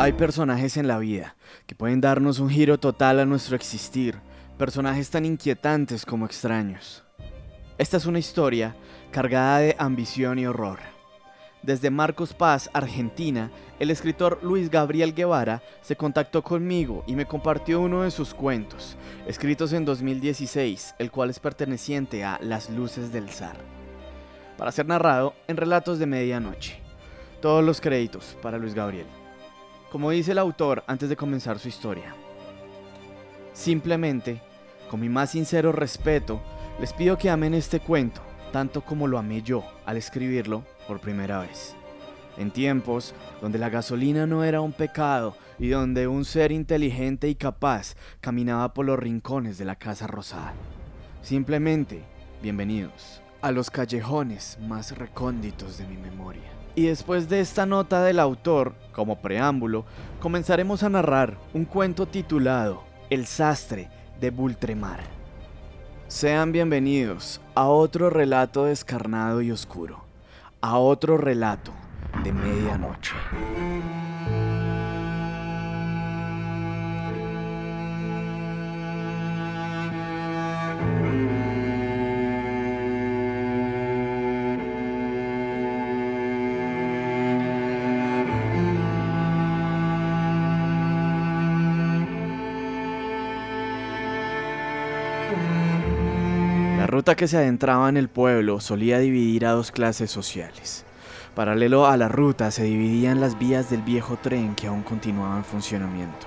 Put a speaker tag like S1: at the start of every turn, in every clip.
S1: Hay personajes en la vida que pueden darnos un giro total a nuestro existir, personajes tan inquietantes como extraños. Esta es una historia cargada de ambición y horror. Desde Marcos Paz, Argentina, el escritor Luis Gabriel Guevara se contactó conmigo y me compartió uno de sus cuentos, escritos en 2016, el cual es perteneciente a Las Luces del Zar, para ser narrado en Relatos de Medianoche. Todos los créditos para Luis Gabriel. Como dice el autor antes de comenzar su historia. Simplemente, con mi más sincero respeto, les pido que amen este cuento tanto como lo amé yo al escribirlo por primera vez. En tiempos donde la gasolina no era un pecado y donde un ser inteligente y capaz caminaba por los rincones de la Casa Rosada. Simplemente, bienvenidos a los callejones más recónditos de mi memoria. Y después de esta nota del autor, como preámbulo, comenzaremos a narrar un cuento titulado El sastre de Bultremar. Sean bienvenidos a otro relato descarnado y oscuro, a otro relato de medianoche. Ruta que se adentraba en el pueblo solía dividir a dos clases sociales. Paralelo a la ruta se dividían las vías del viejo tren que aún continuaba en funcionamiento.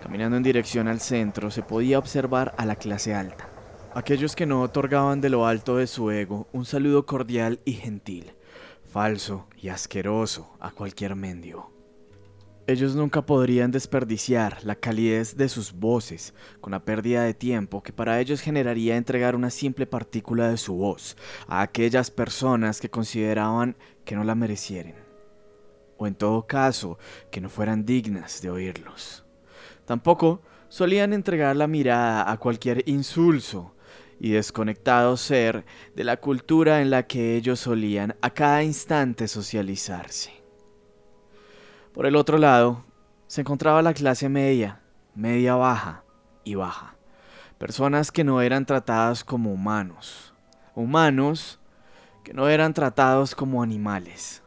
S1: Caminando en dirección al centro se podía observar a la clase alta, aquellos que no otorgaban de lo alto de su ego un saludo cordial y gentil, falso y asqueroso a cualquier mendigo. Ellos nunca podrían desperdiciar la calidez de sus voces con la pérdida de tiempo que para ellos generaría entregar una simple partícula de su voz a aquellas personas que consideraban que no la merecieren, o en todo caso que no fueran dignas de oírlos. Tampoco solían entregar la mirada a cualquier insulso y desconectado ser de la cultura en la que ellos solían a cada instante socializarse. Por el otro lado, se encontraba la clase media, media baja y baja. Personas que no eran tratadas como humanos. Humanos que no eran tratados como animales.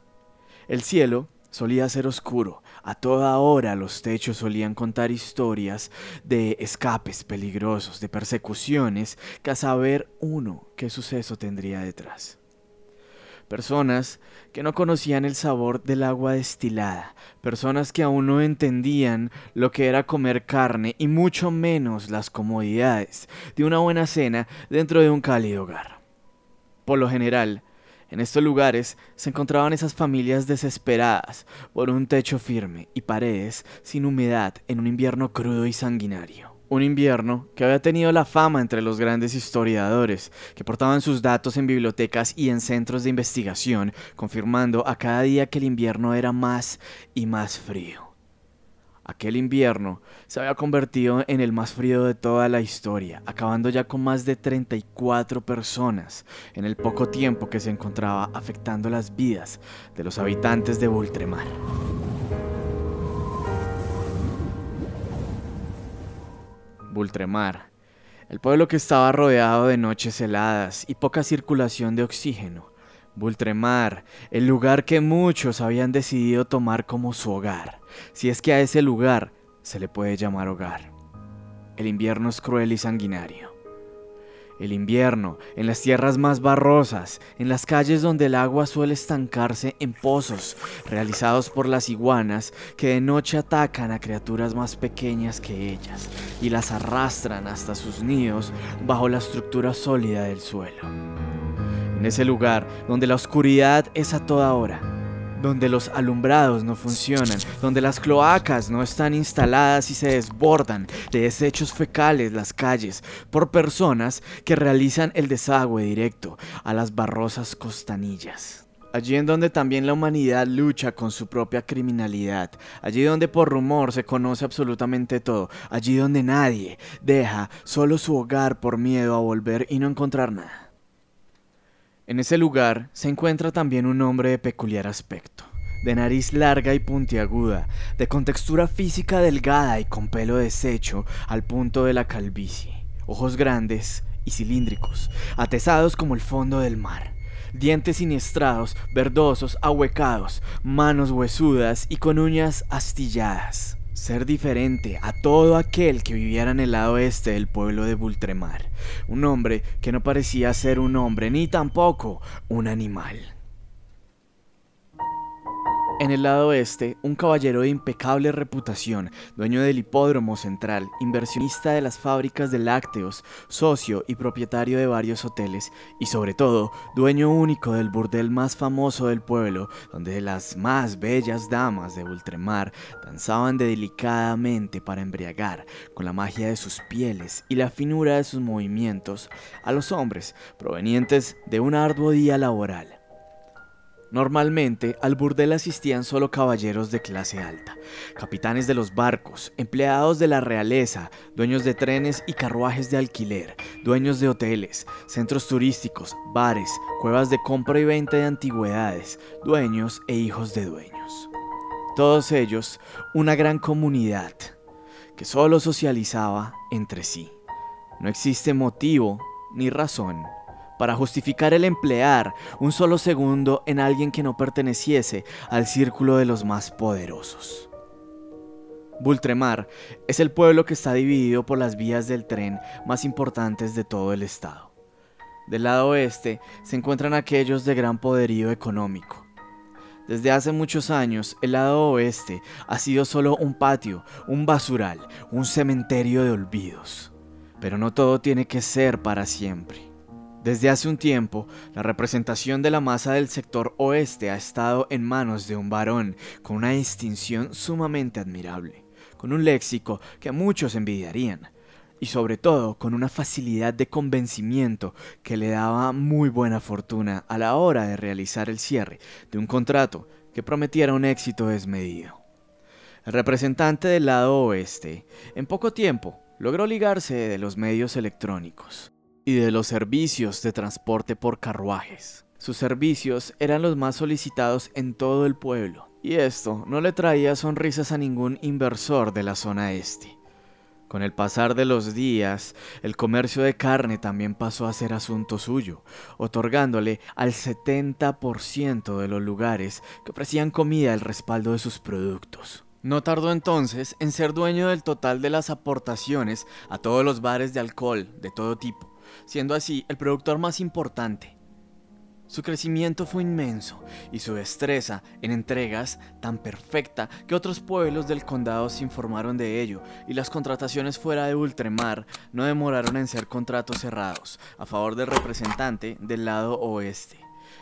S1: El cielo solía ser oscuro. A toda hora los techos solían contar historias de escapes peligrosos, de persecuciones, que a saber uno qué suceso tendría detrás personas que no conocían el sabor del agua destilada, personas que aún no entendían lo que era comer carne y mucho menos las comodidades de una buena cena dentro de un cálido hogar. Por lo general, en estos lugares se encontraban esas familias desesperadas por un techo firme y paredes sin humedad en un invierno crudo y sanguinario. Un invierno que había tenido la fama entre los grandes historiadores, que portaban sus datos en bibliotecas y en centros de investigación, confirmando a cada día que el invierno era más y más frío. Aquel invierno se había convertido en el más frío de toda la historia, acabando ya con más de 34 personas en el poco tiempo que se encontraba afectando las vidas de los habitantes de Bultremar. Bultremar, el pueblo que estaba rodeado de noches heladas y poca circulación de oxígeno. Bultremar, el lugar que muchos habían decidido tomar como su hogar, si es que a ese lugar se le puede llamar hogar. El invierno es cruel y sanguinario. El invierno, en las tierras más barrosas, en las calles donde el agua suele estancarse en pozos realizados por las iguanas que de noche atacan a criaturas más pequeñas que ellas y las arrastran hasta sus nidos bajo la estructura sólida del suelo. En ese lugar donde la oscuridad es a toda hora, donde los alumbrados no funcionan, donde las cloacas no están instaladas y se desbordan de desechos fecales las calles por personas que realizan el desagüe directo a las barrosas costanillas. Allí en donde también la humanidad lucha con su propia criminalidad, allí donde por rumor se conoce absolutamente todo, allí donde nadie deja solo su hogar por miedo a volver y no encontrar nada. En ese lugar se encuentra también un hombre de peculiar aspecto, de nariz larga y puntiaguda, de contextura física delgada y con pelo deshecho al punto de la calvicie, ojos grandes y cilíndricos, atesados como el fondo del mar, dientes siniestrados, verdosos, ahuecados, manos huesudas y con uñas astilladas. Ser diferente a todo aquel que viviera en el lado este del pueblo de Bultremar. Un hombre que no parecía ser un hombre ni tampoco un animal. En el lado oeste, un caballero de impecable reputación, dueño del hipódromo central, inversionista de las fábricas de lácteos, socio y propietario de varios hoteles, y sobre todo, dueño único del burdel más famoso del pueblo, donde las más bellas damas de Ultramar danzaban delicadamente para embriagar, con la magia de sus pieles y la finura de sus movimientos, a los hombres provenientes de un arduo día laboral Normalmente al burdel asistían solo caballeros de clase alta, capitanes de los barcos, empleados de la realeza, dueños de trenes y carruajes de alquiler, dueños de hoteles, centros turísticos, bares, cuevas de compra y venta de antigüedades, dueños e hijos de dueños. Todos ellos una gran comunidad que solo socializaba entre sí. No existe motivo ni razón para justificar el emplear un solo segundo en alguien que no perteneciese al círculo de los más poderosos. Bultremar es el pueblo que está dividido por las vías del tren más importantes de todo el estado. Del lado oeste se encuentran aquellos de gran poderío económico. Desde hace muchos años, el lado oeste ha sido solo un patio, un basural, un cementerio de olvidos. Pero no todo tiene que ser para siempre. Desde hace un tiempo, la representación de la masa del sector oeste ha estado en manos de un varón con una distinción sumamente admirable, con un léxico que muchos envidiarían, y sobre todo con una facilidad de convencimiento que le daba muy buena fortuna a la hora de realizar el cierre de un contrato que prometiera un éxito desmedido. El representante del lado oeste, en poco tiempo, logró ligarse de los medios electrónicos y de los servicios de transporte por carruajes. Sus servicios eran los más solicitados en todo el pueblo, y esto no le traía sonrisas a ningún inversor de la zona este. Con el pasar de los días, el comercio de carne también pasó a ser asunto suyo, otorgándole al 70% de los lugares que ofrecían comida el respaldo de sus productos. No tardó entonces en ser dueño del total de las aportaciones a todos los bares de alcohol de todo tipo, siendo así el productor más importante. Su crecimiento fue inmenso y su destreza en entregas tan perfecta que otros pueblos del condado se informaron de ello y las contrataciones fuera de Ultramar no demoraron en ser contratos cerrados a favor del representante del lado oeste.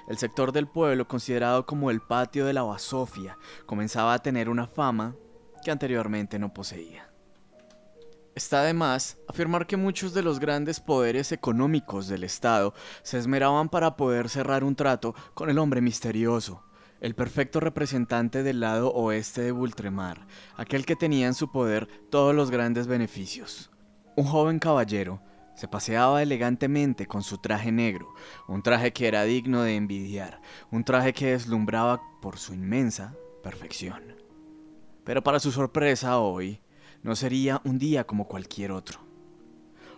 S1: El sector del pueblo, considerado como el patio de la Basofia, comenzaba a tener una fama que anteriormente no poseía. Está de más afirmar que muchos de los grandes poderes económicos del Estado se esmeraban para poder cerrar un trato con el hombre misterioso, el perfecto representante del lado oeste de Bultremar, aquel que tenía en su poder todos los grandes beneficios. Un joven caballero se paseaba elegantemente con su traje negro, un traje que era digno de envidiar, un traje que deslumbraba por su inmensa perfección. Pero para su sorpresa hoy, no sería un día como cualquier otro.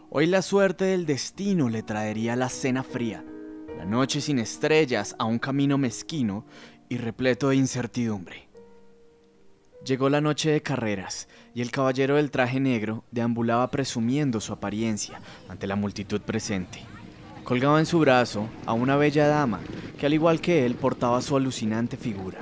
S1: Hoy la suerte del destino le traería la cena fría, la noche sin estrellas a un camino mezquino y repleto de incertidumbre. Llegó la noche de carreras y el caballero del traje negro deambulaba presumiendo su apariencia ante la multitud presente. Colgaba en su brazo a una bella dama que al igual que él portaba su alucinante figura,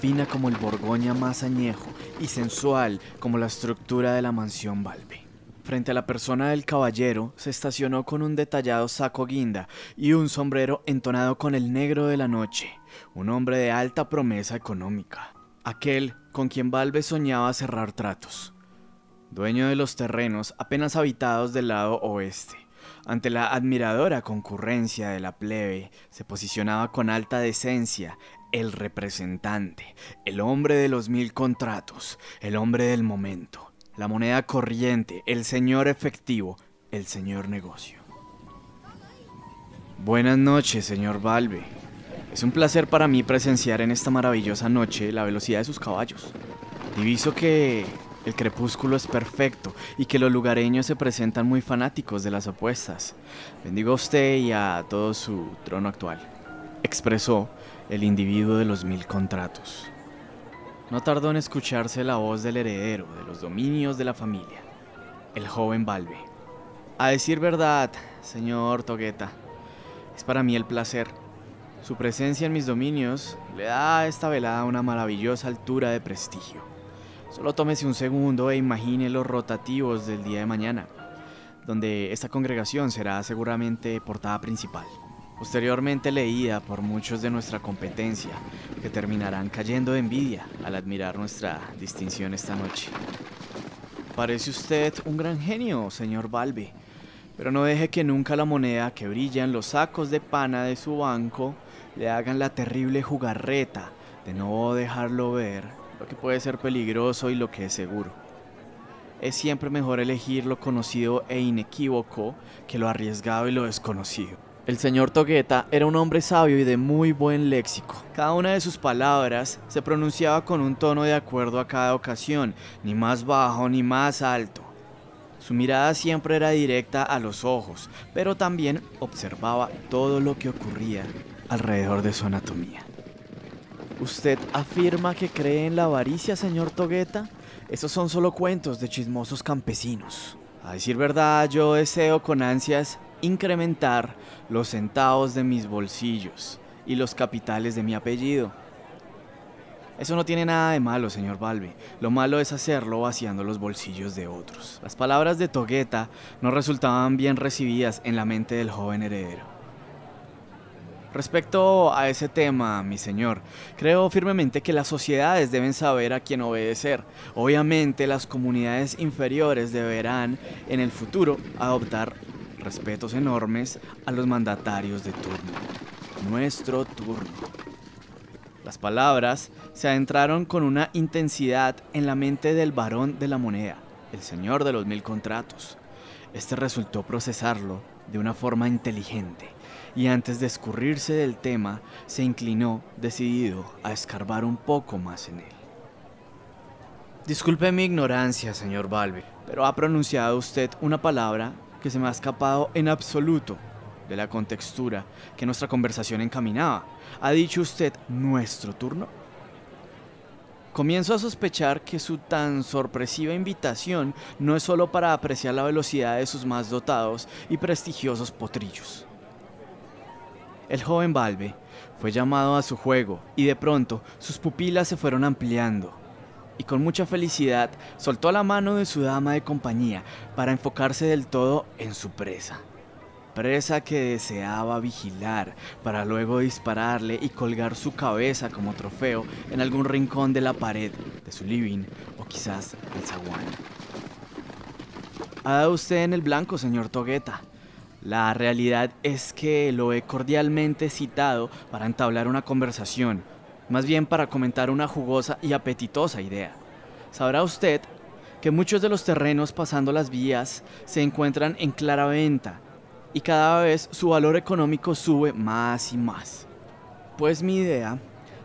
S1: fina como el Borgoña más añejo y sensual como la estructura de la mansión Balbe. Frente a la persona del caballero se estacionó con un detallado saco guinda y un sombrero entonado con el negro de la noche, un hombre de alta promesa económica, aquel con quien Balbe soñaba cerrar tratos. Dueño de los terrenos apenas habitados del lado oeste, ante la admiradora concurrencia de la plebe, se posicionaba con alta decencia el representante, el hombre de los mil contratos, el hombre del momento, la moneda corriente, el señor efectivo, el señor negocio. Buenas noches, señor Valve. Es un placer para mí presenciar en esta maravillosa noche la velocidad de sus caballos. Diviso que el crepúsculo es perfecto y que los lugareños se presentan muy fanáticos de las apuestas. Bendigo a usted y a todo su trono actual, expresó el individuo de los mil contratos. No tardó en escucharse la voz del heredero de los dominios de la familia, el joven Balbe. A decir verdad, señor Togueta, es para mí el placer. Su presencia en mis dominios le da a esta velada una maravillosa altura de prestigio. Solo tómese un segundo e imagine los rotativos del día de mañana, donde esta congregación será seguramente portada principal, posteriormente leída por muchos de nuestra competencia, que terminarán cayendo de envidia al admirar nuestra distinción esta noche. Parece usted un gran genio, señor Balbi, pero no deje que nunca la moneda que brilla en los sacos de pana de su banco le hagan la terrible jugarreta de no dejarlo ver lo que puede ser peligroso y lo que es seguro. Es siempre mejor elegir lo conocido e inequívoco que lo arriesgado y lo desconocido. El señor Togueta era un hombre sabio y de muy buen léxico. Cada una de sus palabras se pronunciaba con un tono de acuerdo a cada ocasión, ni más bajo ni más alto. Su mirada siempre era directa a los ojos, pero también observaba todo lo que ocurría alrededor de su anatomía. ¿Usted afirma que cree en la avaricia, señor Togueta? Esos son solo cuentos de chismosos campesinos. A decir verdad, yo deseo con ansias incrementar los centavos de mis bolsillos y los capitales de mi apellido. Eso no tiene nada de malo, señor Balbi. Lo malo es hacerlo vaciando los bolsillos de otros. Las palabras de Togueta no resultaban bien recibidas en la mente del joven heredero. Respecto a ese tema, mi señor, creo firmemente que las sociedades deben saber a quién obedecer. Obviamente las comunidades inferiores deberán en el futuro adoptar respetos enormes a los mandatarios de turno. Nuestro turno. Las palabras se adentraron con una intensidad en la mente del varón de la moneda, el señor de los mil contratos. Este resultó procesarlo de una forma inteligente y antes de escurrirse del tema, se inclinó decidido a escarbar un poco más en él. Disculpe mi ignorancia, señor Balbi, pero ha pronunciado usted una palabra que se me ha escapado en absoluto de la contextura que nuestra conversación encaminaba. ¿Ha dicho usted nuestro turno? Comienzo a sospechar que su tan sorpresiva invitación no es solo para apreciar la velocidad de sus más dotados y prestigiosos potrillos. El joven Balbe fue llamado a su juego y de pronto sus pupilas se fueron ampliando y con mucha felicidad soltó la mano de su dama de compañía para enfocarse del todo en su presa. Presa que deseaba vigilar para luego dispararle y colgar su cabeza como trofeo en algún rincón de la pared de su living o quizás el zaguán. Ha dado usted en el blanco, señor Togueta. La realidad es que lo he cordialmente citado para entablar una conversación, más bien para comentar una jugosa y apetitosa idea. Sabrá usted que muchos de los terrenos pasando las vías se encuentran en clara venta y cada vez su valor económico sube más y más. Pues mi idea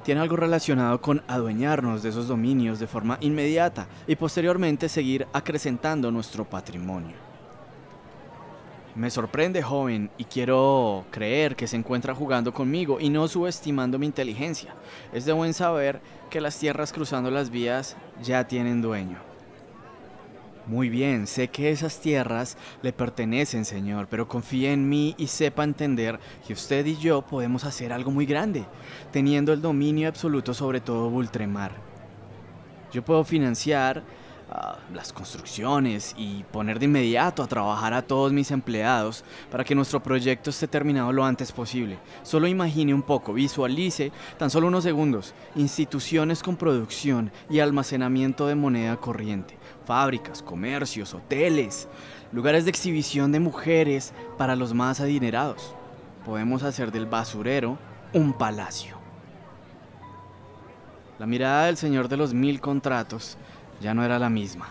S1: tiene algo relacionado con adueñarnos de esos dominios de forma inmediata y posteriormente seguir acrecentando nuestro patrimonio. Me sorprende, joven, y quiero creer que se encuentra jugando conmigo y no subestimando mi inteligencia. Es de buen saber que las tierras cruzando las vías ya tienen dueño. Muy bien, sé que esas tierras le pertenecen, señor, pero confíe en mí y sepa entender que usted y yo podemos hacer algo muy grande, teniendo el dominio absoluto sobre todo Bultremar. Yo puedo financiar las construcciones y poner de inmediato a trabajar a todos mis empleados para que nuestro proyecto esté terminado lo antes posible. Solo imagine un poco, visualice tan solo unos segundos instituciones con producción y almacenamiento de moneda corriente, fábricas, comercios, hoteles, lugares de exhibición de mujeres para los más adinerados. Podemos hacer del basurero un palacio. La mirada del señor de los mil contratos ya no era la misma.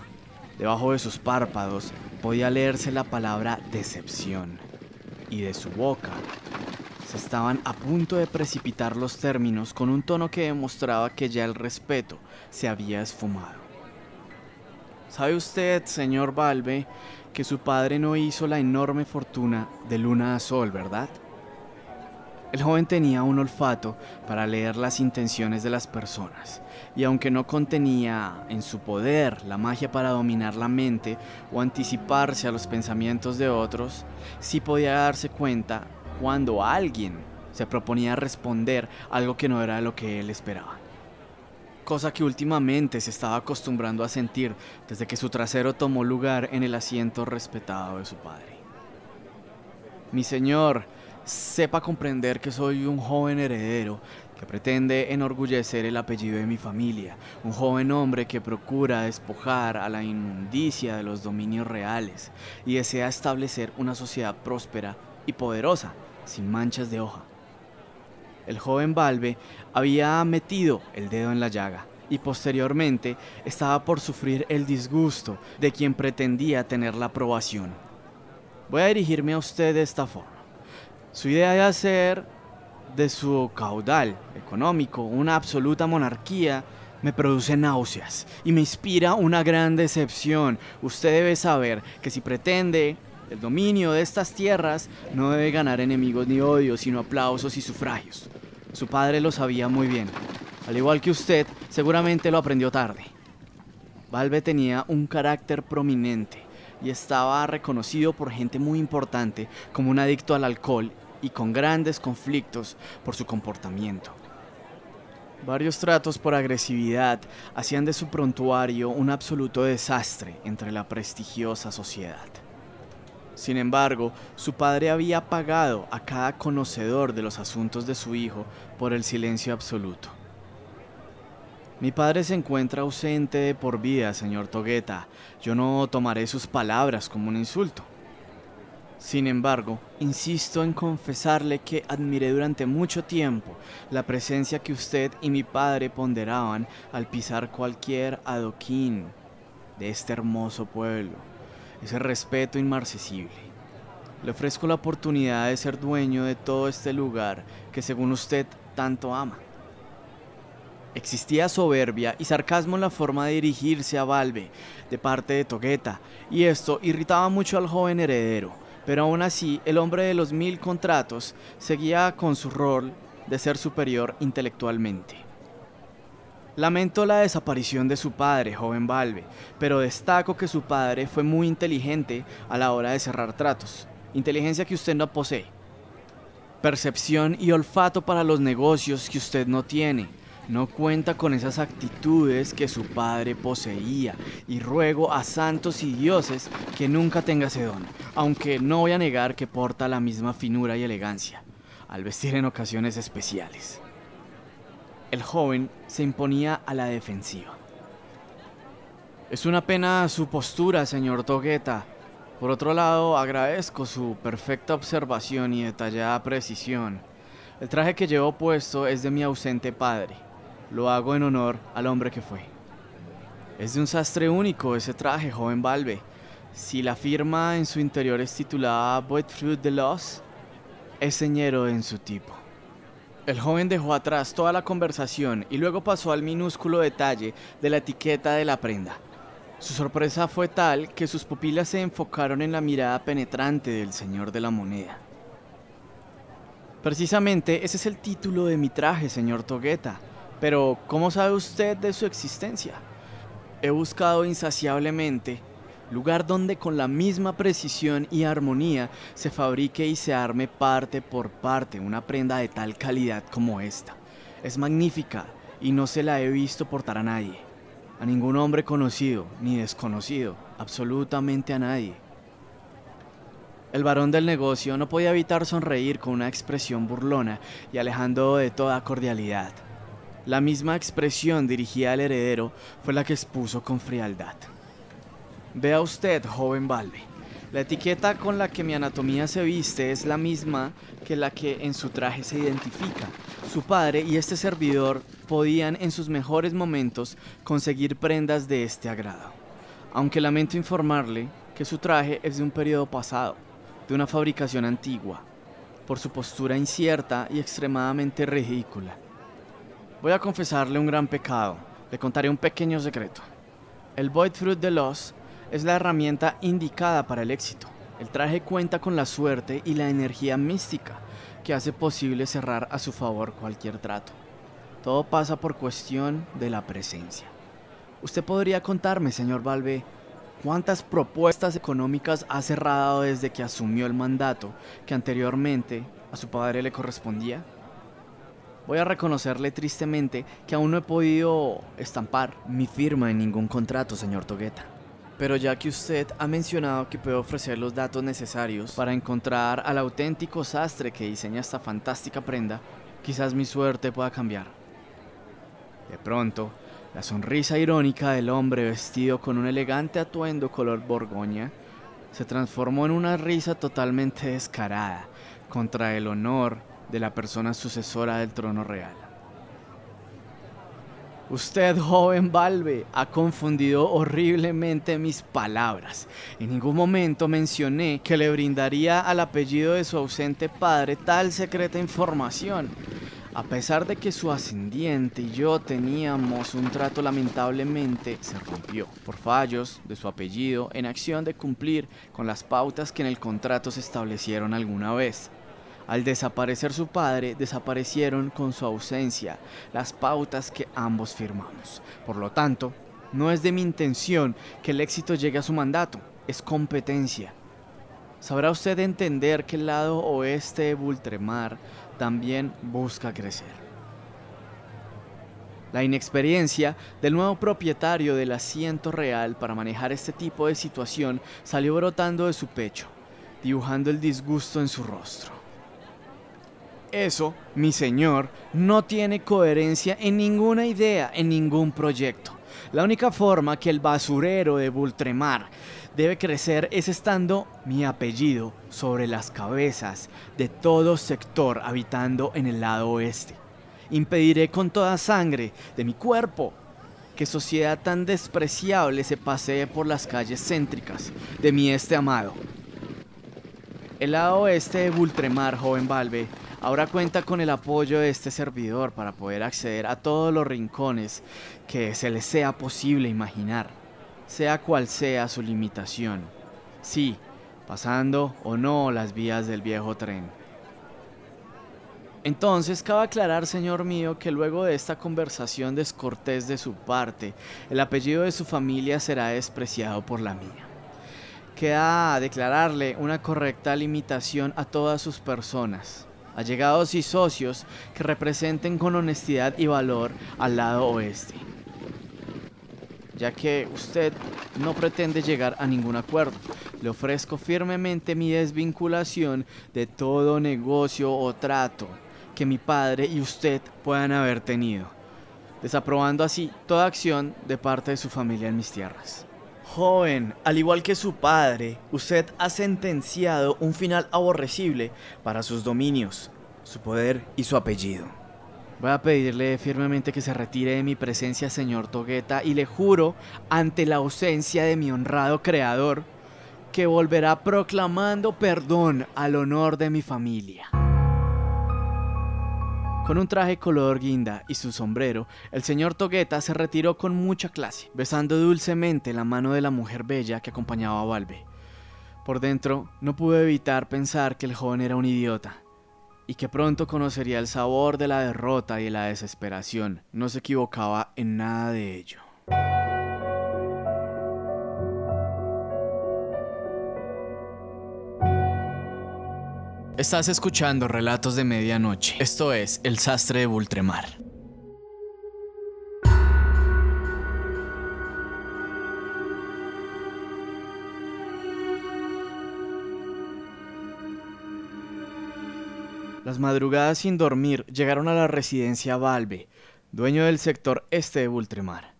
S1: Debajo de sus párpados podía leerse la palabra decepción y de su boca se estaban a punto de precipitar los términos con un tono que demostraba que ya el respeto se había esfumado. ¿Sabe usted, señor Valve, que su padre no hizo la enorme fortuna de luna a sol, verdad? El joven tenía un olfato para leer las intenciones de las personas, y aunque no contenía en su poder la magia para dominar la mente o anticiparse a los pensamientos de otros, sí podía darse cuenta cuando alguien se proponía responder algo que no era lo que él esperaba. Cosa que últimamente se estaba acostumbrando a sentir desde que su trasero tomó lugar en el asiento respetado de su padre. Mi señor, sepa comprender que soy un joven heredero que pretende enorgullecer el apellido de mi familia, un joven hombre que procura despojar a la inmundicia de los dominios reales y desea establecer una sociedad próspera y poderosa, sin manchas de hoja. El joven Valve había metido el dedo en la llaga y posteriormente estaba por sufrir el disgusto de quien pretendía tener la aprobación. Voy a dirigirme a usted de esta forma. Su idea de hacer de su caudal económico una absoluta monarquía me produce náuseas y me inspira una gran decepción. Usted debe saber que si pretende el dominio de estas tierras, no debe ganar enemigos ni odios, sino aplausos y sufragios. Su padre lo sabía muy bien. Al igual que usted, seguramente lo aprendió tarde. Valve tenía un carácter prominente y estaba reconocido por gente muy importante como un adicto al alcohol y con grandes conflictos por su comportamiento. Varios tratos por agresividad hacían de su prontuario un absoluto desastre entre la prestigiosa sociedad. Sin embargo, su padre había pagado a cada conocedor de los asuntos de su hijo por el silencio absoluto. Mi padre se encuentra ausente de por vida, señor Togueta. Yo no tomaré sus palabras como un insulto. Sin embargo, insisto en confesarle que admiré durante mucho tiempo la presencia que usted y mi padre ponderaban al pisar cualquier adoquín de este hermoso pueblo, ese respeto inmarcesible. Le ofrezco la oportunidad de ser dueño de todo este lugar que según usted tanto ama. Existía soberbia y sarcasmo en la forma de dirigirse a Valve de parte de Togueta, y esto irritaba mucho al joven heredero, pero aún así el hombre de los mil contratos seguía con su rol de ser superior intelectualmente. Lamento la desaparición de su padre, joven Valve, pero destaco que su padre fue muy inteligente a la hora de cerrar tratos, inteligencia que usted no posee, percepción y olfato para los negocios que usted no tiene, no cuenta con esas actitudes que su padre poseía y ruego a santos y dioses que nunca tenga ese don, aunque no voy a negar que porta la misma finura y elegancia al vestir en ocasiones especiales. El joven se imponía a la defensiva. Es una pena su postura, señor Togueta. Por otro lado, agradezco su perfecta observación y detallada precisión. El traje que llevo puesto es de mi ausente padre lo hago en honor al hombre que fue. Es de un sastre único ese traje, joven Valve. Si la firma en su interior es titulada Fruit de Los, es señero en su tipo. El joven dejó atrás toda la conversación y luego pasó al minúsculo detalle de la etiqueta de la prenda. Su sorpresa fue tal que sus pupilas se enfocaron en la mirada penetrante del señor de la moneda. Precisamente ese es el título de mi traje, señor Togueta. Pero, ¿cómo sabe usted de su existencia? He buscado insaciablemente lugar donde con la misma precisión y armonía se fabrique y se arme parte por parte una prenda de tal calidad como esta. Es magnífica y no se la he visto portar a nadie, a ningún hombre conocido ni desconocido, absolutamente a nadie. El varón del negocio no podía evitar sonreír con una expresión burlona y alejando de toda cordialidad. La misma expresión dirigida al heredero fue la que expuso con frialdad. Vea usted, joven Valve, la etiqueta con la que mi anatomía se viste es la misma que la que en su traje se identifica. Su padre y este servidor podían en sus mejores momentos conseguir prendas de este agrado. Aunque lamento informarle que su traje es de un periodo pasado, de una fabricación antigua. por su postura incierta y extremadamente ridícula. Voy a confesarle un gran pecado, le contaré un pequeño secreto. El Void Fruit de Loss es la herramienta indicada para el éxito. El traje cuenta con la suerte y la energía mística que hace posible cerrar a su favor cualquier trato. Todo pasa por cuestión de la presencia. ¿Usted podría contarme, señor Valve, cuántas propuestas económicas ha cerrado desde que asumió el mandato que anteriormente a su padre le correspondía? Voy a reconocerle tristemente que aún no he podido estampar mi firma en ningún contrato, señor Togueta. Pero ya que usted ha mencionado que puede ofrecer los datos necesarios para encontrar al auténtico sastre que diseña esta fantástica prenda, quizás mi suerte pueda cambiar. De pronto, la sonrisa irónica del hombre vestido con un elegante atuendo color borgoña se transformó en una risa totalmente descarada contra el honor de la persona sucesora del trono real. Usted, joven Valve, ha confundido horriblemente mis palabras. En ningún momento mencioné que le brindaría al apellido de su ausente padre tal secreta información. A pesar de que su ascendiente y yo teníamos un trato lamentablemente se rompió por fallos de su apellido en acción de cumplir con las pautas que en el contrato se establecieron alguna vez. Al desaparecer su padre, desaparecieron con su ausencia las pautas que ambos firmamos. Por lo tanto, no es de mi intención que el éxito llegue a su mandato, es competencia. Sabrá usted entender que el lado oeste de Bultremar también busca crecer. La inexperiencia del nuevo propietario del asiento real para manejar este tipo de situación salió brotando de su pecho, dibujando el disgusto en su rostro. Eso, mi señor, no tiene coherencia en ninguna idea, en ningún proyecto. La única forma que el basurero de Bultremar debe crecer es estando mi apellido sobre las cabezas de todo sector habitando en el lado oeste. Impediré con toda sangre de mi cuerpo que sociedad tan despreciable se pasee por las calles céntricas de mi este amado. El lado oeste de Bultremar, joven Valve, ahora cuenta con el apoyo de este servidor para poder acceder a todos los rincones que se le sea posible imaginar sea cual sea su limitación. Sí, pasando o no las vías del viejo tren. Entonces, cabe aclarar, señor mío, que luego de esta conversación descortés de su parte, el apellido de su familia será despreciado por la mía. Queda declararle una correcta limitación a todas sus personas, allegados y socios que representen con honestidad y valor al lado oeste ya que usted no pretende llegar a ningún acuerdo. Le ofrezco firmemente mi desvinculación de todo negocio o trato que mi padre y usted puedan haber tenido, desaprobando así toda acción de parte de su familia en mis tierras. Joven, al igual que su padre, usted ha sentenciado un final aborrecible para sus dominios, su poder y su apellido. Voy a pedirle firmemente que se retire de mi presencia, señor Togueta, y le juro, ante la ausencia de mi honrado creador, que volverá proclamando perdón al honor de mi familia. Con un traje color guinda y su sombrero, el señor Togueta se retiró con mucha clase, besando dulcemente la mano de la mujer bella que acompañaba a Valve. Por dentro, no pude evitar pensar que el joven era un idiota, y que pronto conocería el sabor de la derrota y la desesperación. No se equivocaba en nada de ello. Estás escuchando Relatos de Medianoche. Esto es El Sastre de Bultremar. Las madrugadas sin dormir llegaron a la residencia Valve, dueño del sector este de Bultremar.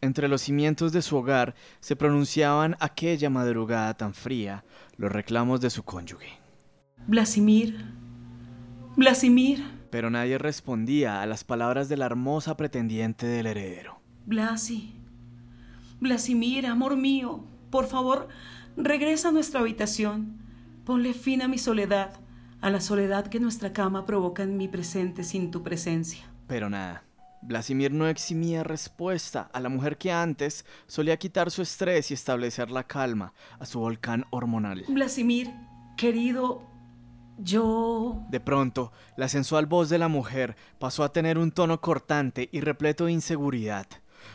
S1: Entre los cimientos de su hogar se pronunciaban aquella madrugada tan fría los reclamos de su cónyuge.
S2: Blasimir, Blasimir.
S1: Pero nadie respondía a las palabras de la hermosa pretendiente del heredero.
S2: Blasi, Blasimir, amor mío, por favor, regresa a nuestra habitación. Ponle fin a mi soledad a la soledad que nuestra cama provoca en mi presente sin tu presencia.
S1: Pero nada. Blasimir no eximía respuesta a la mujer que antes solía quitar su estrés y establecer la calma a su volcán hormonal.
S2: Blasimir, querido, yo...
S1: De pronto, la sensual voz de la mujer pasó a tener un tono cortante y repleto de inseguridad,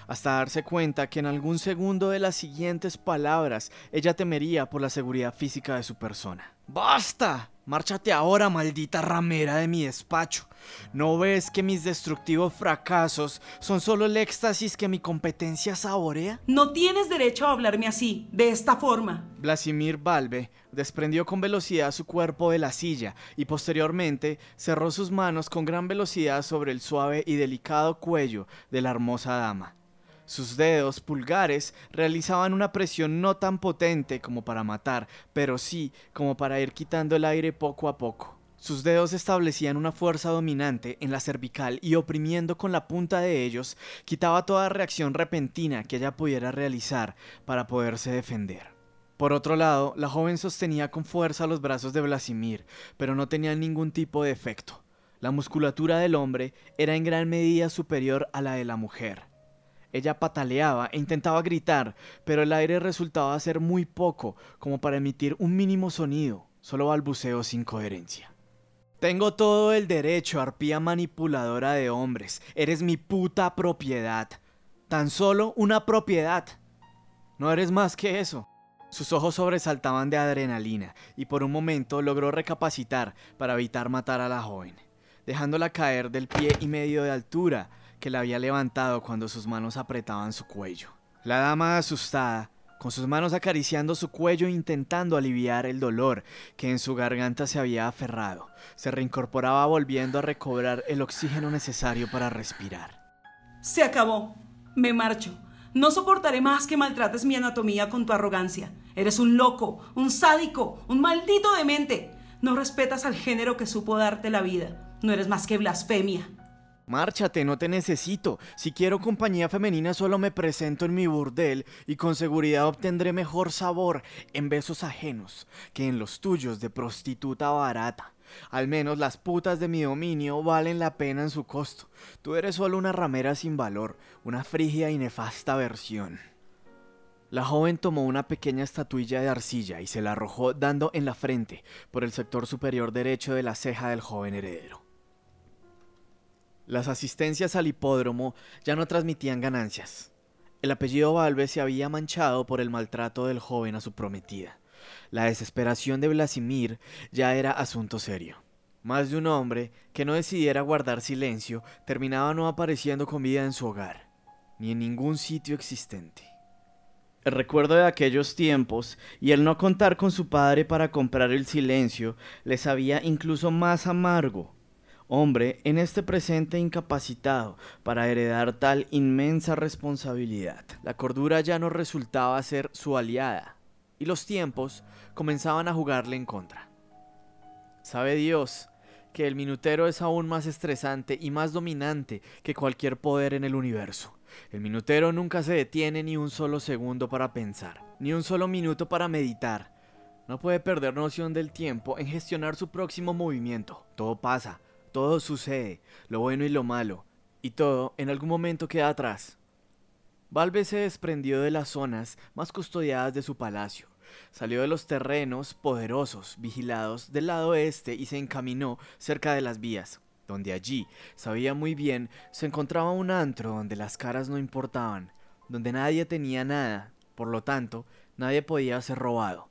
S1: hasta darse cuenta que en algún segundo de las siguientes palabras ella temería por la seguridad física de su persona. ¡Basta! Márchate ahora, maldita ramera de mi despacho. ¿No ves que mis destructivos fracasos son solo el éxtasis que mi competencia saborea?
S2: No tienes derecho a hablarme así, de esta forma.
S1: Blasimir Valve desprendió con velocidad su cuerpo de la silla y posteriormente cerró sus manos con gran velocidad sobre el suave y delicado cuello de la hermosa dama. Sus dedos pulgares realizaban una presión no tan potente como para matar, pero sí como para ir quitando el aire poco a poco. Sus dedos establecían una fuerza dominante en la cervical y oprimiendo con la punta de ellos, quitaba toda reacción repentina que ella pudiera realizar para poderse defender. Por otro lado, la joven sostenía con fuerza los brazos de Blasimir, pero no tenía ningún tipo de efecto. La musculatura del hombre era en gran medida superior a la de la mujer. Ella pataleaba e intentaba gritar, pero el aire resultaba ser muy poco como para emitir un mínimo sonido, solo balbuceo sin coherencia. Tengo todo el derecho, arpía manipuladora de hombres. Eres mi puta propiedad. Tan solo una propiedad. No eres más que eso. Sus ojos sobresaltaban de adrenalina y por un momento logró recapacitar para evitar matar a la joven, dejándola caer del pie y medio de altura que la había levantado cuando sus manos apretaban su cuello. La dama asustada, con sus manos acariciando su cuello intentando aliviar el dolor que en su garganta se había aferrado, se reincorporaba volviendo a recobrar el oxígeno necesario para respirar.
S2: Se acabó. Me marcho. No soportaré más que maltrates mi anatomía con tu arrogancia. Eres un loco, un sádico, un maldito demente. No respetas al género que supo darte la vida. No eres más que blasfemia.
S1: Márchate, no te necesito. Si quiero compañía femenina solo me presento en mi burdel y con seguridad obtendré mejor sabor en besos ajenos que en los tuyos de prostituta barata. Al menos las putas de mi dominio valen la pena en su costo. Tú eres solo una ramera sin valor, una frígida y nefasta versión. La joven tomó una pequeña estatuilla de arcilla y se la arrojó dando en la frente por el sector superior derecho de la ceja del joven heredero. Las asistencias al hipódromo ya no transmitían ganancias. El apellido Valve se había manchado por el maltrato del joven a su prometida. La desesperación de Blasimir ya era asunto serio. Más de un hombre que no decidiera guardar silencio terminaba no apareciendo con vida en su hogar, ni en ningún sitio existente. El recuerdo de aquellos tiempos y el no contar con su padre para comprar el silencio les sabía incluso más amargo hombre en este presente incapacitado para heredar tal inmensa responsabilidad. La cordura ya no resultaba ser su aliada, y los tiempos comenzaban a jugarle en contra. Sabe Dios que el minutero es aún más estresante y más dominante que cualquier poder en el universo. El minutero nunca se detiene ni un solo segundo para pensar, ni un solo minuto para meditar. No puede perder noción del tiempo en gestionar su próximo movimiento. Todo pasa, todo sucede, lo bueno y lo malo, y todo en algún momento queda atrás. Valve se desprendió de las zonas más custodiadas de su palacio, salió de los terrenos poderosos vigilados del lado este y se encaminó cerca de las vías, donde allí, sabía muy bien, se encontraba un antro donde las caras no importaban, donde nadie tenía nada, por lo tanto, nadie podía ser robado,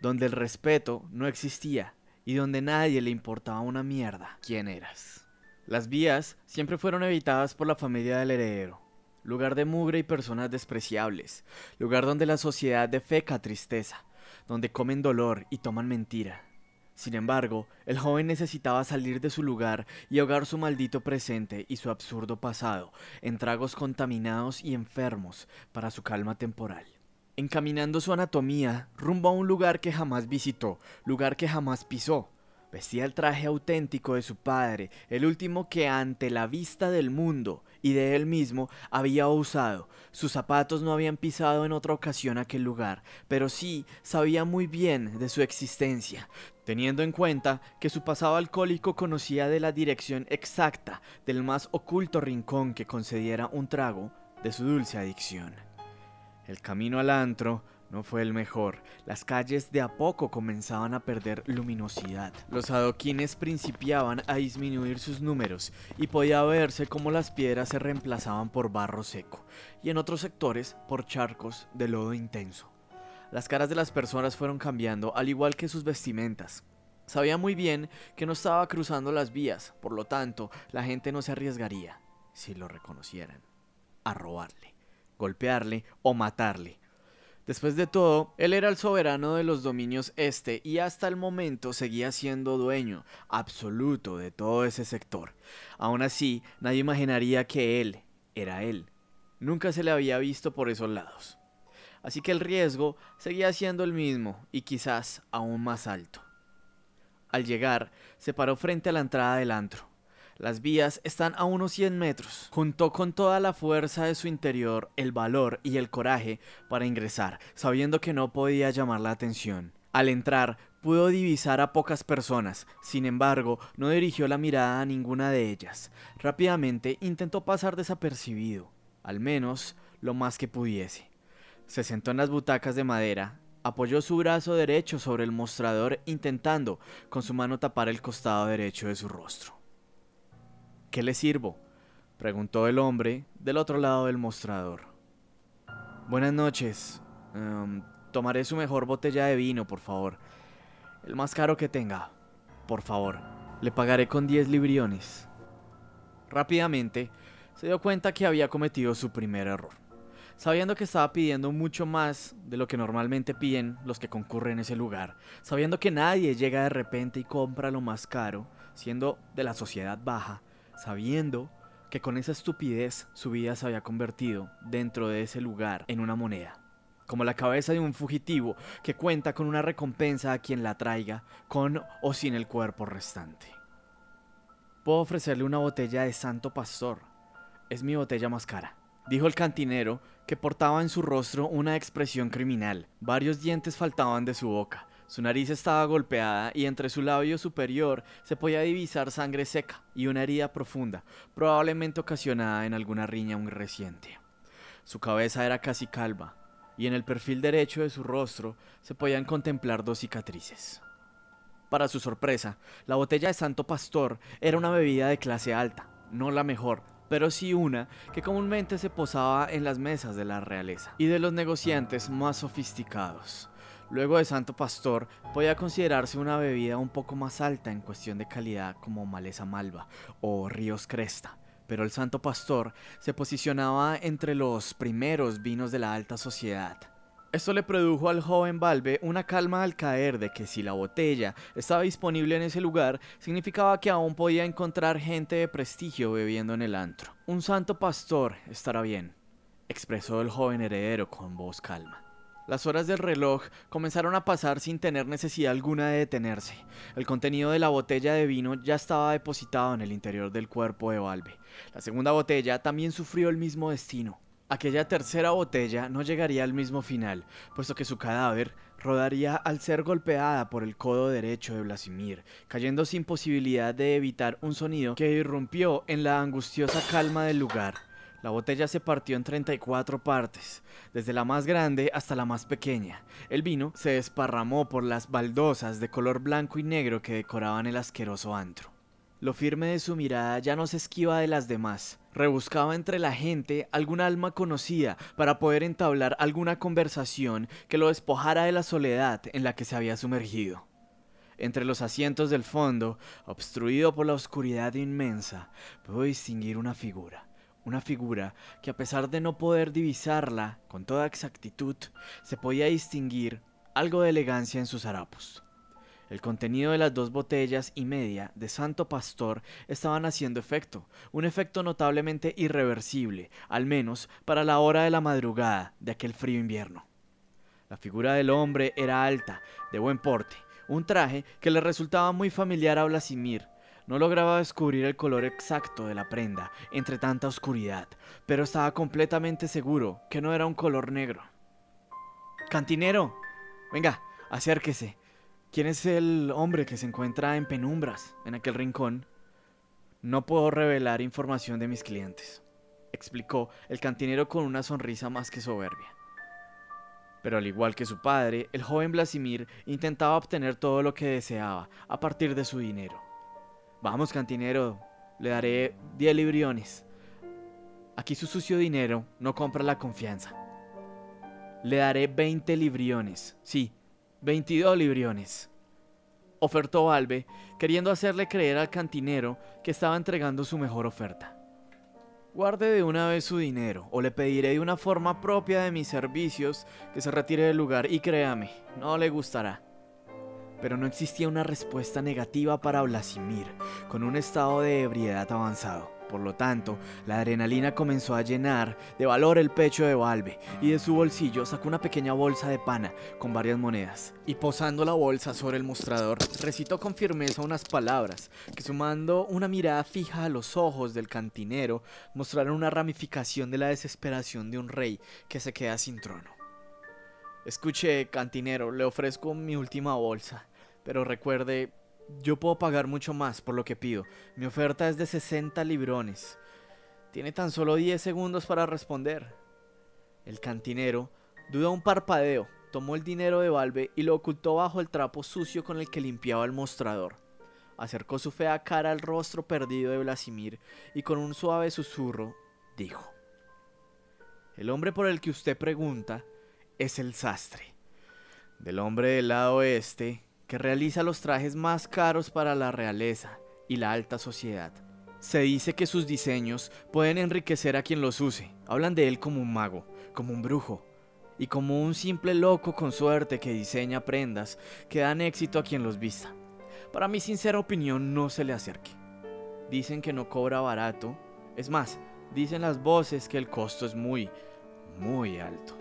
S1: donde el respeto no existía, y donde nadie le importaba una mierda quién eras. Las vías siempre fueron evitadas por la familia del heredero, lugar de mugre y personas despreciables, lugar donde la sociedad defeca tristeza, donde comen dolor y toman mentira. Sin embargo, el joven necesitaba salir de su lugar y ahogar su maldito presente y su absurdo pasado en tragos contaminados y enfermos para su calma temporal encaminando su anatomía rumbo a un lugar que jamás visitó, lugar que jamás pisó. Vestía el traje auténtico de su padre, el último que ante la vista del mundo y de él mismo había usado. Sus zapatos no habían pisado en otra ocasión aquel lugar, pero sí sabía muy bien de su existencia. teniendo en cuenta que su pasado alcohólico conocía de la dirección exacta del más oculto rincón que concediera un trago de su dulce adicción. El camino al antro no fue el mejor. Las calles de a poco comenzaban a perder luminosidad. Los adoquines principiaban a disminuir sus números y podía verse cómo las piedras se reemplazaban por barro seco y en otros sectores por charcos de lodo intenso. Las caras de las personas fueron cambiando, al igual que sus vestimentas. Sabía muy bien que no estaba cruzando las vías, por lo tanto, la gente no se arriesgaría, si lo reconocieran, a robarle, golpearle o matarle. Después de todo, él era el soberano de los dominios este y hasta el momento seguía siendo dueño absoluto de todo ese sector. Aún así, nadie imaginaría que él era él. Nunca se le había visto por esos lados así que el riesgo seguía siendo el mismo y quizás aún más alto. Al llegar, se paró frente a la entrada del antro. Las vías están a unos 100 metros. Juntó con toda la fuerza de su interior el valor y el coraje para ingresar, sabiendo que no podía llamar la atención. Al entrar, pudo divisar a pocas personas, sin embargo, no dirigió la mirada a ninguna de ellas. Rápidamente intentó pasar desapercibido, al menos lo más que pudiese. Se sentó en las butacas de madera, apoyó su brazo derecho sobre el mostrador intentando con su mano tapar el costado derecho de su rostro. ¿Qué le sirvo? preguntó el hombre del otro lado del mostrador. Buenas noches. Em, tomaré su mejor botella de vino, por favor. El más caro que tenga. Por favor. Le pagaré con 10 libriones. Rápidamente, se dio cuenta que había cometido su primer error sabiendo que estaba pidiendo mucho más de lo que normalmente piden los que concurren en ese lugar, sabiendo que nadie llega de repente y compra lo más caro, siendo de la sociedad baja, sabiendo que con esa estupidez su vida se había convertido dentro de ese lugar en una moneda, como la cabeza de un fugitivo que cuenta con una recompensa a quien la traiga, con o sin el cuerpo restante. Puedo ofrecerle una botella de Santo Pastor, es mi botella más cara dijo el cantinero, que portaba en su rostro una expresión criminal. Varios dientes faltaban de su boca. Su nariz estaba golpeada y entre su labio superior se podía divisar sangre seca y una herida profunda, probablemente ocasionada en alguna riña muy reciente. Su cabeza era casi calva y en el perfil derecho de su rostro se podían contemplar dos cicatrices. Para su sorpresa, la botella de Santo Pastor era una bebida de clase alta, no la mejor, pero sí una que comúnmente se posaba en las mesas de la realeza y de los negociantes más sofisticados. Luego de Santo Pastor, podía considerarse una bebida un poco más alta en cuestión de calidad como Maleza Malva o Ríos Cresta, pero el Santo Pastor se posicionaba entre los primeros vinos de la alta sociedad esto le produjo al joven Valve una calma al caer de que si la botella estaba disponible en ese lugar, significaba que aún podía encontrar gente de prestigio bebiendo en el antro. Un santo pastor estará bien, expresó el joven heredero con voz calma. Las horas del reloj comenzaron a pasar sin tener necesidad alguna de detenerse. El contenido de la botella de vino ya estaba depositado en el interior del cuerpo de Valve. La segunda botella también sufrió el mismo destino. Aquella tercera botella no llegaría al mismo final, puesto que su cadáver rodaría al ser golpeada por el codo derecho de Blasimir, cayendo sin posibilidad de evitar un sonido que irrumpió en la angustiosa calma del lugar. La botella se partió en 34 partes, desde la más grande hasta la más pequeña. El vino se desparramó por las baldosas de color blanco y negro que decoraban el asqueroso antro. Lo firme de su mirada ya no se esquiva de las demás. Rebuscaba entre la gente algún alma conocida para poder entablar alguna conversación que lo despojara de la soledad en la que se había sumergido. Entre los asientos del fondo, obstruido por la oscuridad inmensa, pudo distinguir una figura. Una figura que a pesar de no poder divisarla con toda exactitud, se podía distinguir algo de elegancia en sus harapos. El contenido de las dos botellas y media de Santo Pastor estaban haciendo efecto, un efecto notablemente irreversible, al menos para la hora de la madrugada de aquel frío invierno. La figura del hombre era alta, de buen porte, un traje que le resultaba muy familiar a Blasimir. No lograba descubrir el color exacto de la prenda entre tanta oscuridad, pero estaba completamente seguro que no era un color negro. Cantinero, venga, acérquese, ¿Quién es el hombre que se encuentra en penumbras en aquel rincón? No puedo revelar información de mis clientes, explicó el cantinero con una sonrisa más que soberbia. Pero al igual que su padre, el joven Blasimir intentaba obtener todo lo que deseaba a partir de su dinero. Vamos, cantinero, le daré 10 libriones. Aquí su sucio dinero no compra la confianza. Le daré 20 libriones, sí, 22 libriones. Ofertó Albe, queriendo hacerle creer al cantinero que estaba entregando su mejor oferta. Guarde de una vez su dinero, o le pediré de una forma propia de mis servicios que se retire del lugar, y créame, no le gustará. Pero no existía una respuesta negativa para Blasimir, con un estado de ebriedad avanzado. Por lo tanto, la adrenalina comenzó a llenar de valor el pecho de Valve y de su bolsillo sacó una pequeña bolsa de pana con varias monedas. Y posando la bolsa sobre el mostrador, recitó con firmeza unas palabras que sumando una mirada fija a los ojos del cantinero mostraron una ramificación de la desesperación de un rey que se queda sin trono. Escuche, cantinero, le ofrezco mi última bolsa, pero recuerde yo puedo pagar mucho más por lo que pido. Mi oferta es de 60 librones. Tiene tan solo 10 segundos para responder. El cantinero duda un parpadeo, tomó el dinero de Valve y lo ocultó bajo el trapo sucio con el que limpiaba el mostrador. Acercó su fea cara al rostro perdido de Blasimir y con un suave susurro dijo: El hombre por el que usted pregunta es el sastre. Del hombre del lado oeste que realiza los trajes más caros para la realeza y la alta sociedad. Se dice que sus diseños pueden enriquecer a quien los use. Hablan de él como un mago, como un brujo, y como un simple loco con suerte que diseña prendas que dan éxito a quien los vista. Para mi sincera opinión, no se le acerque. Dicen que no cobra barato. Es más, dicen las voces que el costo es muy, muy alto.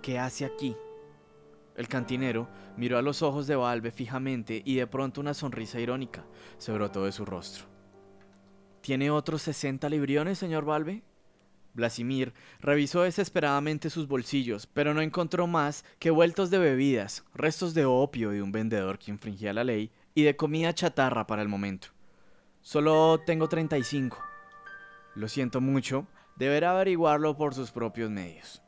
S1: ¿Qué hace aquí? El cantinero miró a los ojos de Valve fijamente y de pronto una sonrisa irónica se brotó de su rostro. ¿Tiene otros 60 libriones, señor Valve? Blasimir revisó desesperadamente sus bolsillos, pero no encontró más que vueltos de bebidas, restos de opio de un vendedor que infringía la ley y de comida chatarra para el momento. Solo tengo 35. Lo siento mucho, deberá averiguarlo por sus propios medios.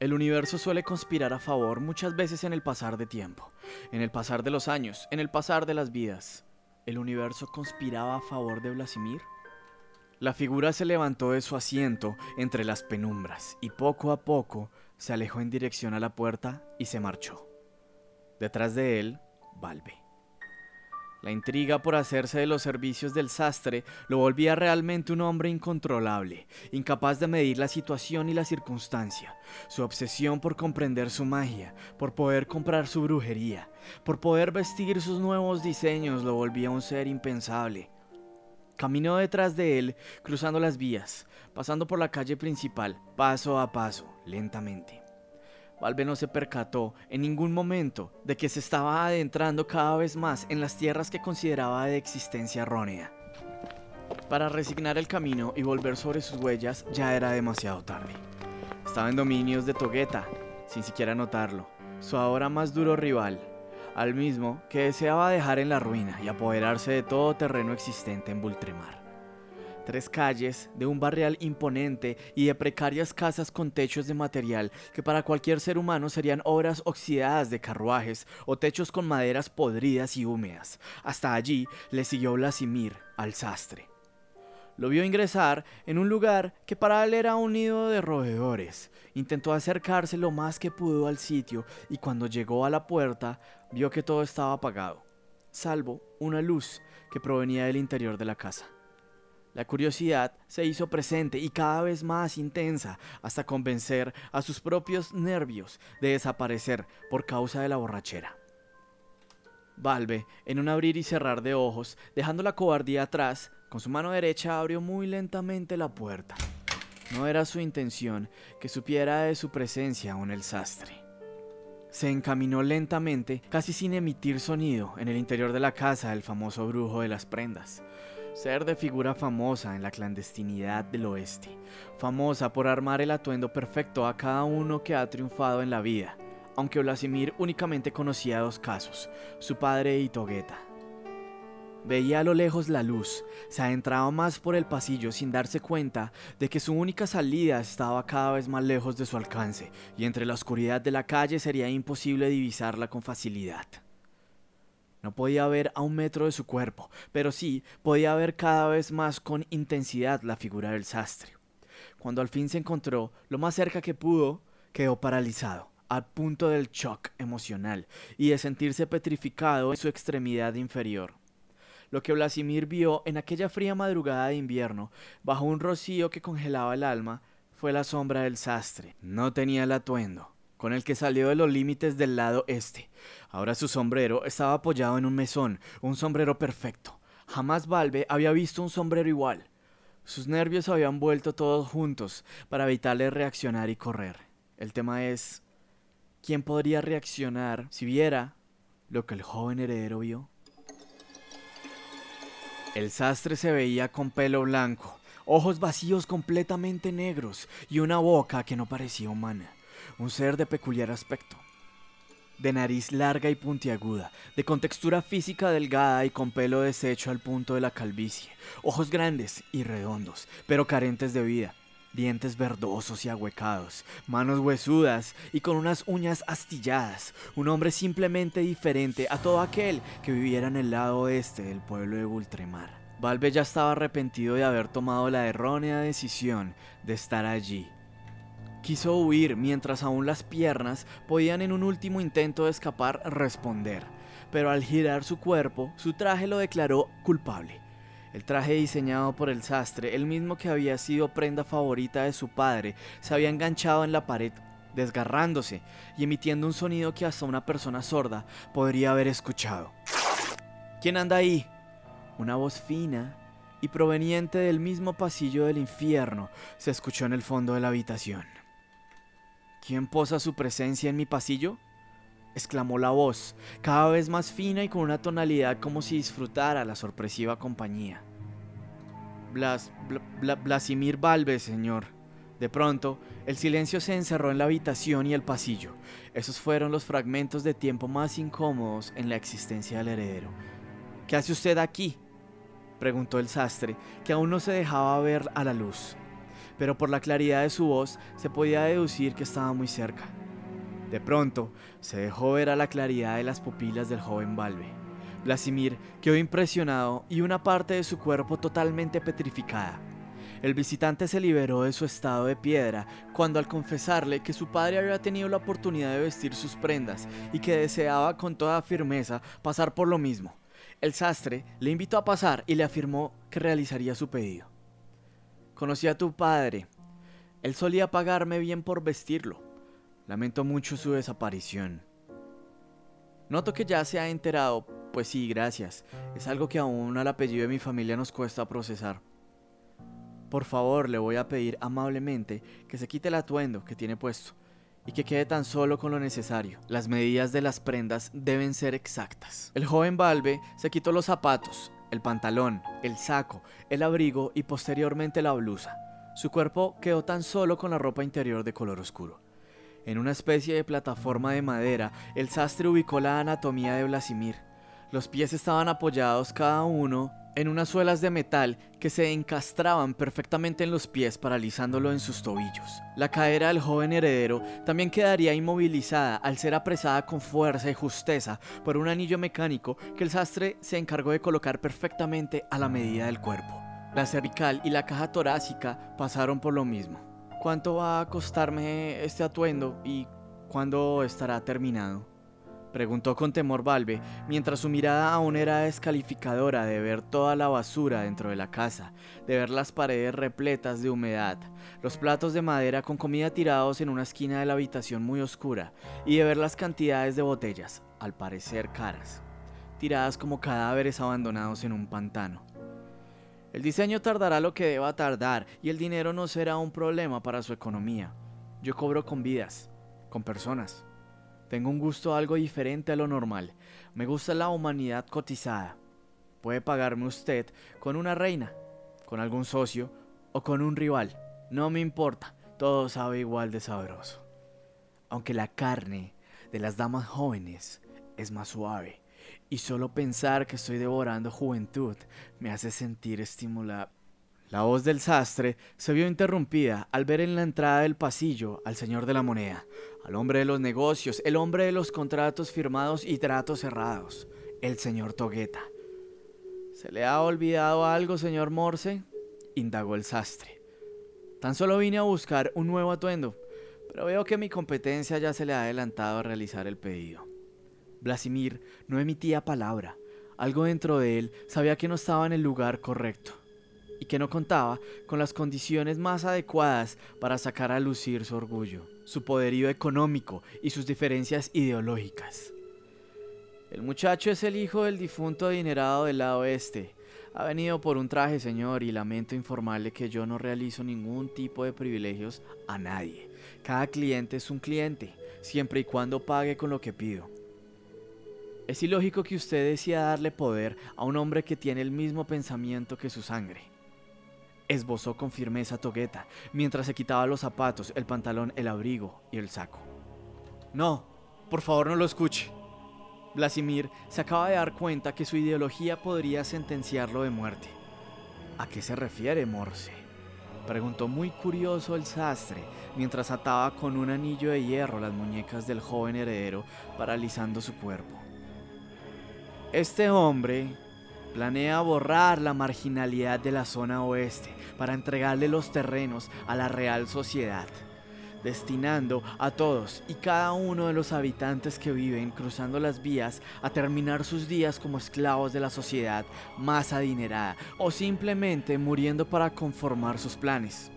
S1: El universo suele conspirar a favor muchas veces en el pasar de tiempo, en el pasar de los años, en el pasar de las vidas. ¿El universo conspiraba a favor de Blasimir? La figura se levantó de su asiento entre las penumbras y poco a poco se alejó en dirección a la puerta y se marchó. Detrás de él, Valve. La intriga por hacerse de los servicios del sastre lo volvía realmente un hombre incontrolable, incapaz de medir la situación y la circunstancia. Su obsesión por comprender su magia, por poder comprar su brujería, por poder vestir sus nuevos diseños lo volvía un ser impensable. Caminó detrás de él, cruzando las vías, pasando por la calle principal, paso a paso, lentamente. Valve no se percató en ningún momento de que se estaba adentrando cada vez más en las tierras que consideraba de existencia errónea. Para resignar el camino y volver sobre sus huellas ya era demasiado tarde. Estaba en dominios de Togueta, sin siquiera notarlo, su ahora más duro rival, al mismo que deseaba dejar en la ruina y apoderarse de todo terreno existente en Bultremar tres calles de un barrial imponente y de precarias casas con techos de material que para cualquier ser humano serían obras oxidadas de carruajes o techos con maderas podridas y húmedas. Hasta allí le siguió Blasimir al sastre. Lo vio ingresar en un lugar que para él era un nido de roedores. Intentó acercarse lo más que pudo al sitio y cuando llegó a la puerta vio que todo estaba apagado, salvo una luz que provenía del interior de la casa. La curiosidad se hizo presente y cada vez más intensa hasta convencer a sus propios nervios de desaparecer por causa de la borrachera. Valve, en un abrir y cerrar de ojos, dejando la cobardía atrás, con su mano derecha abrió muy lentamente la puerta. No era su intención que supiera de su presencia aún el sastre. Se encaminó lentamente, casi sin emitir sonido, en el interior de la casa del famoso brujo de las prendas ser de figura famosa en la clandestinidad del oeste, famosa por armar el atuendo perfecto a cada uno que ha triunfado en la vida, aunque Blasimir únicamente conocía dos casos, su padre y Togueta. Veía a lo lejos la luz, se adentraba más por el pasillo sin darse cuenta de que su única salida estaba cada vez más lejos de su alcance, y entre la oscuridad de la calle sería imposible divisarla con facilidad. No podía ver a un metro de su cuerpo, pero sí podía ver cada vez más con intensidad la figura del sastre. Cuando al fin se encontró lo más cerca que pudo, quedó paralizado, al punto del shock emocional y de sentirse petrificado en su extremidad inferior. Lo que Blasimir vio en aquella fría madrugada de invierno, bajo un rocío que congelaba el alma, fue la sombra del sastre. No tenía el atuendo, con el que salió de los límites del lado este. Ahora su sombrero estaba apoyado en un mesón, un sombrero perfecto. Jamás Valve había visto un sombrero igual. Sus nervios habían vuelto todos juntos para evitarle reaccionar y correr. El tema es, ¿quién podría reaccionar si viera lo que el joven heredero vio? El sastre se veía con pelo blanco, ojos vacíos completamente negros y una boca que no parecía humana, un ser de peculiar aspecto. De nariz larga y puntiaguda, de contextura física delgada y con pelo deshecho al punto de la calvicie, ojos grandes y redondos, pero carentes de vida, dientes verdosos y ahuecados, manos huesudas y con unas uñas astilladas, un hombre simplemente diferente a todo aquel que viviera en el lado oeste del pueblo de Ultramar. Valve ya estaba arrepentido de haber tomado la errónea decisión de estar allí. Quiso huir mientras aún las piernas podían en un último intento de escapar responder, pero al girar su cuerpo, su traje lo declaró culpable el traje diseñado por el sastre, el mismo que había sido prenda favorita de su padre, se había enganchado en la pared, desgarrándose y emitiendo un sonido que hasta una persona sorda podría haber escuchado. ¿Quién anda ahí? Una voz fina y proveniente del mismo pasillo del infierno se escuchó en el fondo de la habitación. ¿Quién posa su presencia en mi pasillo? exclamó la voz, cada vez más fina y con una tonalidad como si disfrutara la sorpresiva compañía. Blas, Blasimir Valves, señor. De pronto, el silencio se encerró en la habitación y el pasillo. Esos fueron los fragmentos de tiempo más incómodos en la existencia del heredero. ¿Qué hace usted aquí? preguntó el sastre, que aún no se dejaba ver a la luz. Pero por la claridad de su voz se podía deducir que estaba muy cerca. De pronto, se dejó ver a la claridad de las pupilas del joven Valve. Blasimir quedó impresionado y una parte de su cuerpo totalmente petrificada. El visitante se liberó de su estado de piedra cuando al confesarle que su padre había tenido la oportunidad de vestir sus prendas y que deseaba con toda firmeza pasar por lo mismo. El sastre le invitó a pasar y le afirmó que realizaría su pedido. Conocí a tu padre. Él solía pagarme bien por vestirlo. Lamento mucho su desaparición. Noto que ya se ha enterado, pues sí, gracias. Es algo que aún al apellido de mi familia nos cuesta procesar. Por favor, le voy a pedir amablemente que se quite el atuendo que tiene puesto y que quede tan solo con lo necesario. Las medidas de las prendas deben ser exactas. El joven Valve se quitó los zapatos, el pantalón, el saco, el abrigo y posteriormente la blusa. Su cuerpo quedó tan solo con la ropa interior de color oscuro. En una especie de plataforma de madera, el sastre ubicó la anatomía de Blasimir. Los pies estaban apoyados cada uno en unas suelas de metal que se encastraban perfectamente en los pies paralizándolo en sus tobillos. La cadera del joven heredero también quedaría inmovilizada al ser apresada con fuerza y justeza por un anillo mecánico que el sastre se encargó de colocar perfectamente a la medida del cuerpo. La cervical y la caja torácica pasaron por lo mismo. ¿Cuánto va a costarme este atuendo y cuándo estará terminado? Preguntó con temor Valve, mientras su mirada aún era descalificadora de ver toda la basura dentro de la casa, de ver las paredes repletas de humedad, los platos de madera con comida tirados en una esquina de la habitación muy oscura, y de ver las cantidades de botellas, al parecer caras, tiradas como cadáveres abandonados en un pantano. El diseño tardará lo que deba tardar y el dinero no será un problema para su economía. Yo cobro con vidas, con personas. Tengo un gusto algo diferente a lo normal. Me gusta la humanidad cotizada. Puede pagarme usted con una reina, con algún socio o con un rival. No me importa, todo sabe igual de sabroso. Aunque la carne de las damas jóvenes es más suave, y solo pensar que estoy devorando juventud me hace sentir estimulado. La voz del sastre se vio interrumpida al ver en la entrada del pasillo al señor de la moneda, al hombre de los negocios, el hombre de los contratos firmados y tratos cerrados, el señor Togueta. ¿Se le ha olvidado algo, señor Morse? indagó el sastre. Tan solo vine a buscar un nuevo atuendo, pero veo que mi competencia ya se le ha adelantado a realizar el pedido. Blasimir no emitía palabra. Algo dentro de él sabía que no estaba en el lugar correcto y que no contaba con las condiciones más adecuadas para sacar a lucir su orgullo, su poderío económico y sus diferencias ideológicas. El muchacho es el hijo del difunto adinerado del lado oeste. Ha venido por un traje, señor, y lamento informarle que yo no realizo ningún tipo de privilegios a nadie. Cada cliente es un cliente, siempre y cuando pague con lo que pido. Es ilógico que usted decida darle poder a un hombre que tiene el mismo pensamiento que su sangre esbozó con firmeza Togueta, mientras se quitaba los zapatos, el pantalón, el abrigo y el saco. No, por favor no lo escuche. Blasimir se acaba de dar cuenta que su ideología podría sentenciarlo de muerte. ¿A qué se refiere Morse? Preguntó muy curioso el sastre mientras ataba con un anillo de hierro las muñecas del joven heredero, paralizando su cuerpo. Este hombre, planea borrar la marginalidad de la zona oeste para entregarle los terrenos a la Real Sociedad, destinando a todos y cada uno de los habitantes que viven cruzando las vías a terminar sus días como esclavos de la sociedad más adinerada o simplemente muriendo para conformar sus planes.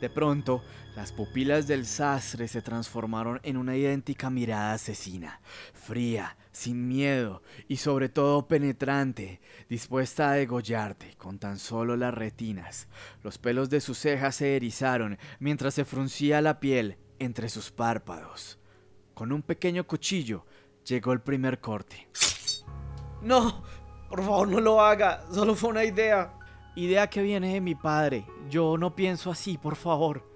S1: De pronto, las pupilas del sastre se transformaron en una idéntica mirada asesina, fría, sin miedo y sobre todo penetrante, dispuesta a degollarte con tan solo las retinas. Los pelos de sus cejas se erizaron mientras se fruncía la piel entre sus párpados. Con un pequeño cuchillo llegó el primer corte.
S3: No, por favor no lo haga, solo fue una idea.
S1: Idea que viene de mi padre. Yo no pienso así, por favor.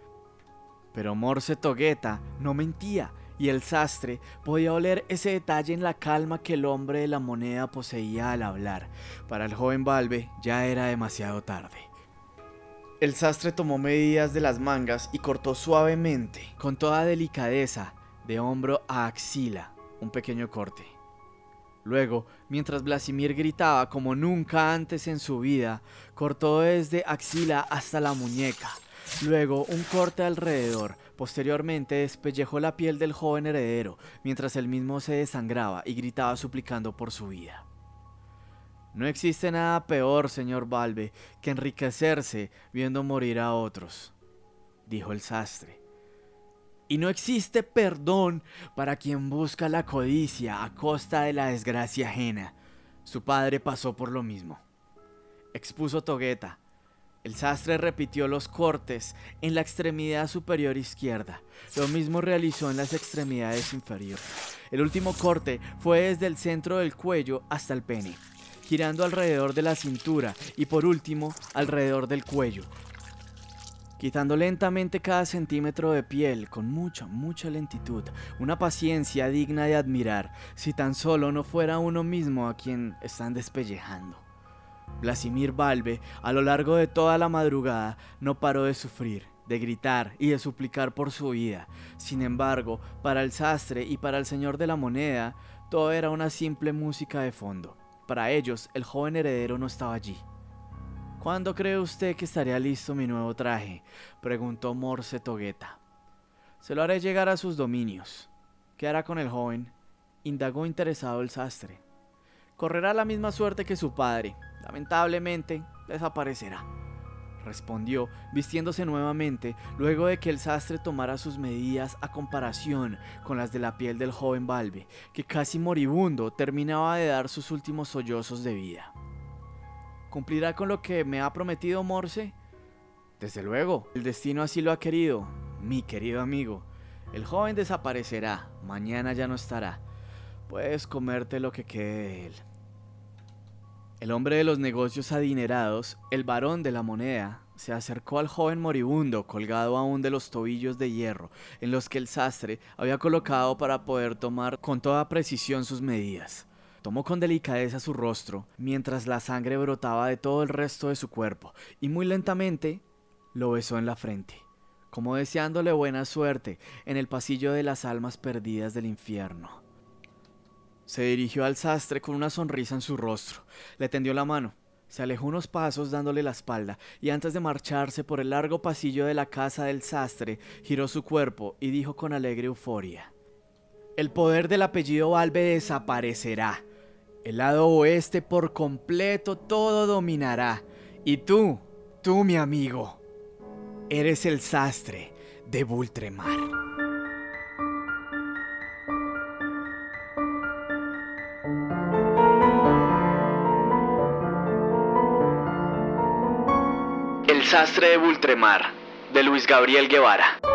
S1: Pero Morse Togueta no mentía, y el sastre podía oler ese detalle en la calma que el hombre de la moneda poseía al hablar. Para el joven Balbe ya era demasiado tarde. El sastre tomó medidas de las mangas y cortó suavemente, con toda delicadeza, de hombro a axila, un pequeño corte. Luego, mientras Blasimir gritaba como nunca antes en su vida, cortó desde axila hasta la muñeca. Luego un corte alrededor. Posteriormente despellejó la piel del joven heredero, mientras él mismo se desangraba y gritaba suplicando por su vida. No existe nada peor, señor Balbe, que enriquecerse viendo morir a otros, dijo el sastre. Y no existe perdón para quien busca la codicia a costa de la desgracia ajena. Su padre pasó por lo mismo. Expuso Togueta. El sastre repitió los cortes en la extremidad superior izquierda. Lo mismo realizó en las extremidades inferiores. El último corte fue desde el centro del cuello hasta el pene, girando alrededor de la cintura y por último alrededor del cuello, quitando lentamente cada centímetro de piel con mucha, mucha lentitud, una paciencia digna de admirar, si tan solo no fuera uno mismo a quien están despellejando. Blasimir Balbe, a lo largo de toda la madrugada, no paró de sufrir, de gritar y de suplicar por su vida. Sin embargo, para el sastre y para el señor de la moneda, todo era una simple música de fondo. Para ellos, el joven heredero no estaba allí. ¿Cuándo cree usted que estaría listo mi nuevo traje? preguntó Morse Togueta. Se lo haré llegar a sus dominios. ¿Qué hará con el joven? indagó interesado el sastre. Correrá la misma suerte que su padre. Lamentablemente, desaparecerá. Respondió, vistiéndose nuevamente, luego de que el sastre tomara sus medidas a comparación con las de la piel del joven Balbe, que casi moribundo terminaba de dar sus últimos sollozos de vida. ¿Cumplirá con lo que me ha prometido Morse? Desde luego, el destino así lo ha querido, mi querido amigo. El joven desaparecerá, mañana ya no estará. Puedes comerte lo que quede de él. El hombre de los negocios adinerados, el varón de la moneda, se acercó al joven moribundo colgado aún de los tobillos de hierro en los que el sastre había colocado para poder tomar con toda precisión sus medidas. Tomó con delicadeza su rostro mientras la sangre brotaba de todo el resto de su cuerpo y muy lentamente lo besó en la frente, como deseándole buena suerte en el pasillo de las almas perdidas del infierno. Se dirigió al sastre con una sonrisa en su rostro, le tendió la mano se alejó unos pasos dándole la espalda y antes de marcharse por el largo pasillo de la casa del sastre, giró su cuerpo y dijo con alegre euforia, El poder del apellido Valve desaparecerá. El lado oeste por completo todo dominará. Y tú, tú mi amigo, eres el sastre de Bultremar.
S4: El sastre de Bultremar, de Luis Gabriel Guevara.